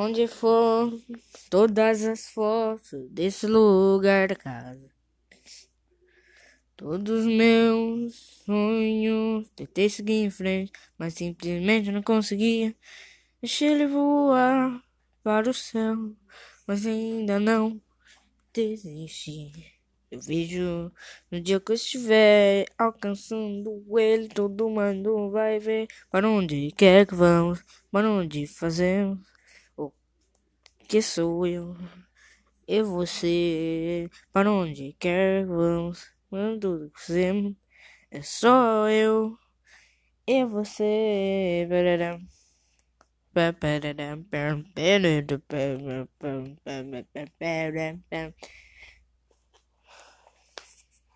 Onde for, todas as fotos desse lugar da casa. Todos os meus sonhos, tentei seguir em frente, mas simplesmente não conseguia. Deixei ele voar para o céu, mas ainda não desisti. Eu vejo no dia que eu estiver alcançando ele, todo mundo vai ver para onde quer que vamos, para onde fazemos que sou eu? E você, para onde quer que vamos. Quando fazemos é só eu. E você.